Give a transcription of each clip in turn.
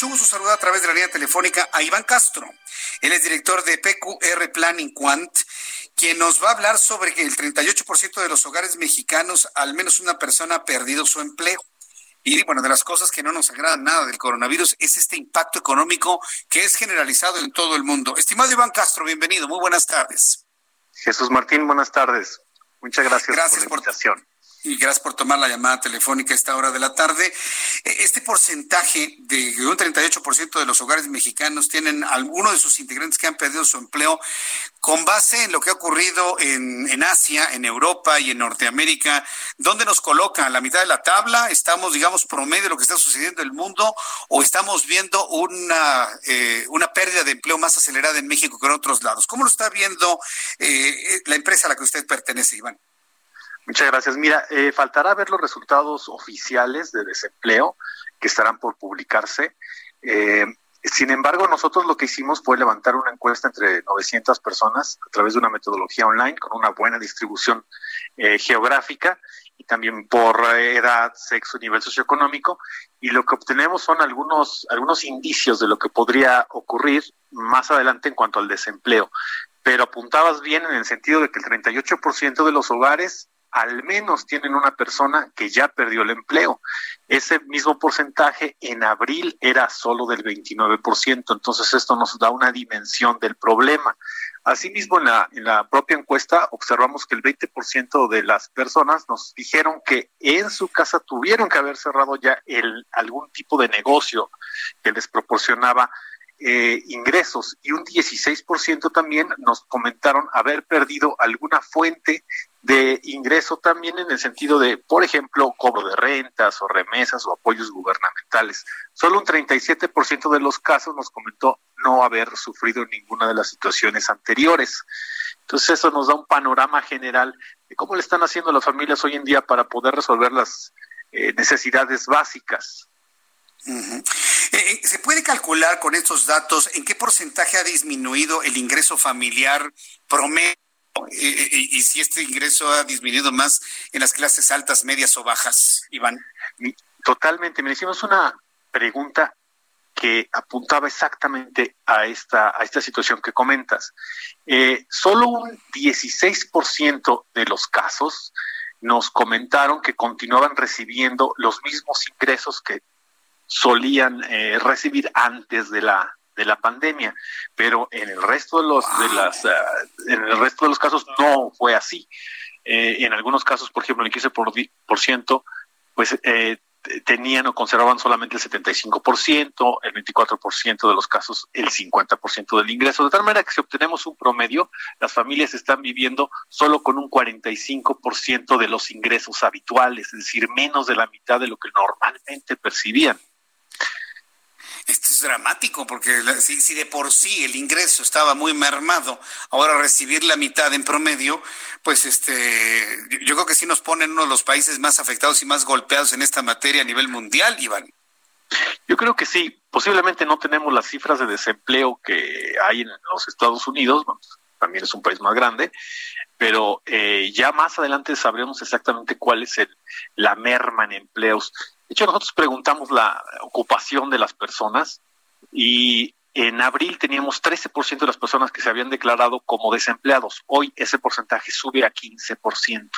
mucho gusto saludar a través de la línea telefónica a Iván Castro. Él es director de PQR Planning Quant, quien nos va a hablar sobre que el 38% de los hogares mexicanos, al menos una persona ha perdido su empleo. Y bueno, de las cosas que no nos agradan nada del coronavirus es este impacto económico que es generalizado en todo el mundo. Estimado Iván Castro, bienvenido, muy buenas tardes. Jesús Martín, buenas tardes. Muchas gracias, Gracias por la invitación. Y gracias por tomar la llamada telefónica a esta hora de la tarde. Eh, Este porcentaje de un 38% de los hogares mexicanos tienen alguno de sus integrantes que han perdido su empleo con base en lo que ha ocurrido en, en Asia, en Europa y en Norteamérica. ¿Dónde nos coloca? ¿A la mitad de la tabla? ¿Estamos, digamos, promedio de lo que está sucediendo en el mundo? ¿O estamos viendo una, eh, una pérdida de empleo más acelerada en México que en otros lados? ¿Cómo lo está viendo eh, la empresa a la que usted pertenece, Iván? Muchas gracias. Mira, eh, faltará ver los resultados oficiales de desempleo que estarán por publicarse. Eh, sin embargo, nosotros lo que hicimos fue levantar una encuesta entre 900 personas a través de una metodología online con una buena distribución eh, geográfica y también por eh, edad, sexo, nivel socioeconómico. Y lo que obtenemos son algunos, algunos indicios de lo que podría ocurrir más adelante en cuanto al desempleo. Pero apuntabas bien en el sentido de que el 38% de los hogares al menos tienen una persona que ya perdió el empleo. Ese mismo porcentaje en abril era solo del 29%, entonces esto nos da una dimensión del problema. Asimismo, en la, en la propia encuesta observamos que el 20% de las personas nos dijeron que en su casa tuvieron que haber cerrado ya el, algún tipo de negocio que les proporcionaba eh, ingresos y un 16% también nos comentaron haber perdido alguna fuente de ingreso también en el sentido de, por ejemplo, cobro de rentas o remesas o apoyos gubernamentales. Solo un 37% de los casos nos comentó no haber sufrido ninguna de las situaciones anteriores. Entonces eso nos da un panorama general de cómo le están haciendo las familias hoy en día para poder resolver las eh, necesidades básicas. Uh. Eh, ¿Se puede calcular con estos datos en qué porcentaje ha disminuido el ingreso familiar promedio? Eh, y, si este ingreso ha disminuido más en las clases altas, medias o bajas, Iván. Totalmente. Me hicimos una pregunta que apuntaba exactamente a esta, a esta situación que comentas. Eh, solo un 16% de los casos nos comentaron que continuaban recibiendo los mismos ingresos que solían eh, recibir antes de la de la pandemia, pero en el resto de los de las uh, en el resto de los casos no fue así. Eh, en algunos casos, por ejemplo, el 15%, por, por ciento, pues eh, tenían o conservaban solamente el 75%, el 24% de los casos el 50% del ingreso. De tal manera que si obtenemos un promedio, las familias están viviendo solo con un 45% de los ingresos habituales, es decir, menos de la mitad de lo que normalmente percibían. Dramático porque si, si, de por sí el ingreso estaba muy mermado, ahora recibir la mitad en promedio, pues este, yo creo que sí nos pone en uno de los países más afectados y más golpeados en esta materia a nivel mundial, Iván. Yo creo que sí. Posiblemente no tenemos las cifras de desempleo que hay en los Estados Unidos, bueno, también es un país más grande, pero eh, ya más adelante sabremos exactamente cuál es el, la merma en empleos. De hecho, nosotros preguntamos la ocupación de las personas y en abril teníamos 13% de las personas que se habían declarado como desempleados. Hoy ese porcentaje sube a 15%.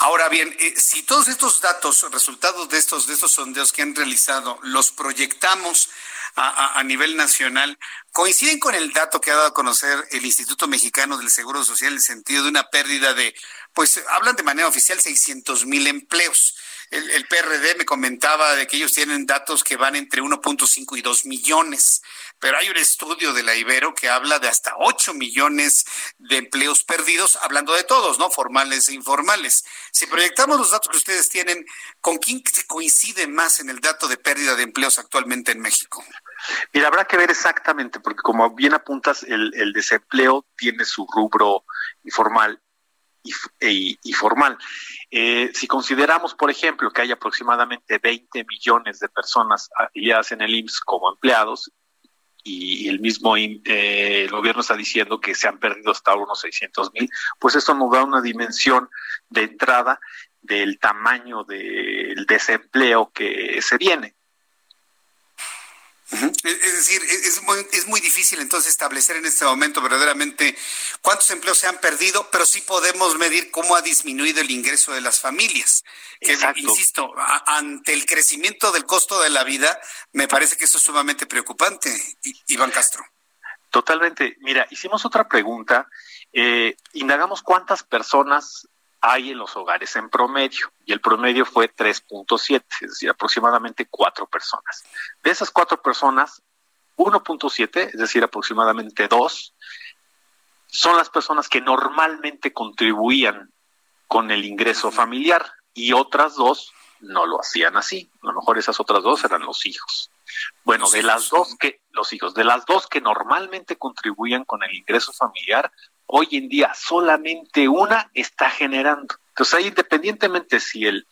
Ahora bien, eh, si todos estos datos, resultados de estos, de estos sondeos que han realizado, los proyectamos a, nivel nacional, coinciden con el dato que ha dado a conocer el Instituto Mexicano del Seguro Social en el sentido de una pérdida de, pues hablan de manera oficial 600 mil empleos. El, PRD me comentaba de que ellos tienen datos que van entre 1.5 y 2 millones, pero hay un estudio de la Ibero que habla de hasta 8 millones de empleos perdidos, hablando de todos, ¿no? Formales e informales. Si proyectamos los datos que ustedes tienen, ¿con quién se coincide más en el dato de pérdida de empleos actualmente en México? Mira, habrá que ver exactamente, porque como bien apuntas, el, desempleo tiene su rubro informal y, e, formal. Eh, si consideramos, por ejemplo, que hay aproximadamente 20 millones de personas afiliadas en el IMSS como empleados, y el mismo eh, gobierno está diciendo que se han perdido hasta unos 600 mil, pues eso nos da una dimensión de entrada del tamaño del desempleo que se viene. Es decir, es muy, es muy difícil entonces establecer en este momento verdaderamente cuántos empleos se han perdido, pero sí podemos medir cómo ha disminuido el ingreso de las familias. Que, insisto, ante el crecimiento del costo de la vida, me parece que eso es sumamente preocupante, Iván Castro. Totalmente. Mira, hicimos otra pregunta. Eh, indagamos cuántas personas hay en los hogares en promedio, y el promedio fue 3.7, es decir, aproximadamente cuatro personas. De esas cuatro personas, 1.7, es decir, aproximadamente dos, son las personas que normalmente contribuían con el ingreso familiar y otras dos no lo hacían así. A lo mejor esas otras dos eran los hijos. Bueno, de las dos que, los hijos, de las dos que normalmente contribuían con el ingreso familiar, hoy en día solamente una está generando. Entonces ahí independientemente si el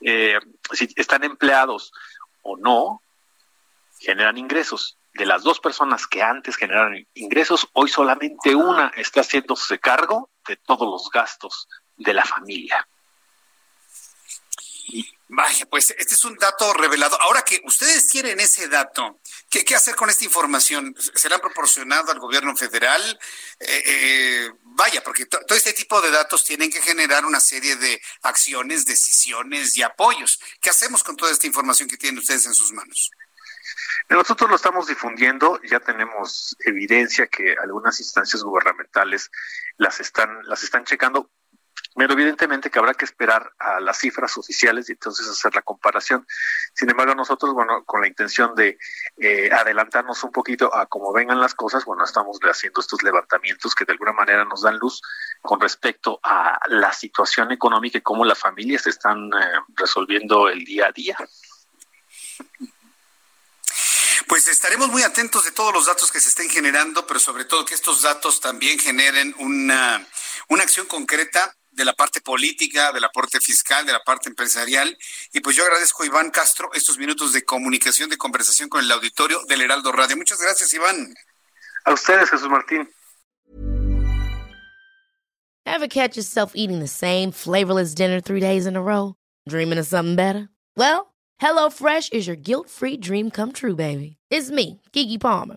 eh, si están empleados o no, generan ingresos. De las dos personas que antes generaron ingresos, hoy solamente una está haciéndose cargo de todos los gastos de la familia. Vaya, pues este es un dato revelado. Ahora que ustedes tienen ese dato, ¿qué, qué hacer con esta información? ¿Será proporcionado al gobierno federal? Eh, eh, vaya, porque todo este tipo de datos tienen que generar una serie de acciones, decisiones y apoyos. ¿Qué hacemos con toda esta información que tienen ustedes en sus manos? Nosotros lo estamos difundiendo, ya tenemos evidencia que algunas instancias gubernamentales las están, las están checando. Pero evidentemente que habrá que esperar a las cifras oficiales y entonces hacer la comparación. Sin embargo, nosotros, bueno, con la intención de eh, adelantarnos un poquito a cómo vengan las cosas, bueno, estamos haciendo estos levantamientos que de alguna manera nos dan luz con respecto a la situación económica y cómo las familias están eh, resolviendo el día a día. Pues estaremos muy atentos de todos los datos que se estén generando, pero sobre todo que estos datos también generen una, una acción concreta de la parte política, de la parte fiscal, de la parte empresarial. Y pues yo agradezco a Iván Castro estos minutos de comunicación, de conversación con el auditorio del Heraldo Radio. Muchas gracias, Iván. A ustedes, Jesús Martín. Ever catch yourself eating the same flavorless dinner three days in a row? Dreaming of something better? Well, HelloFresh is your guilt-free dream come true, baby. It's me, Kiki Palmer.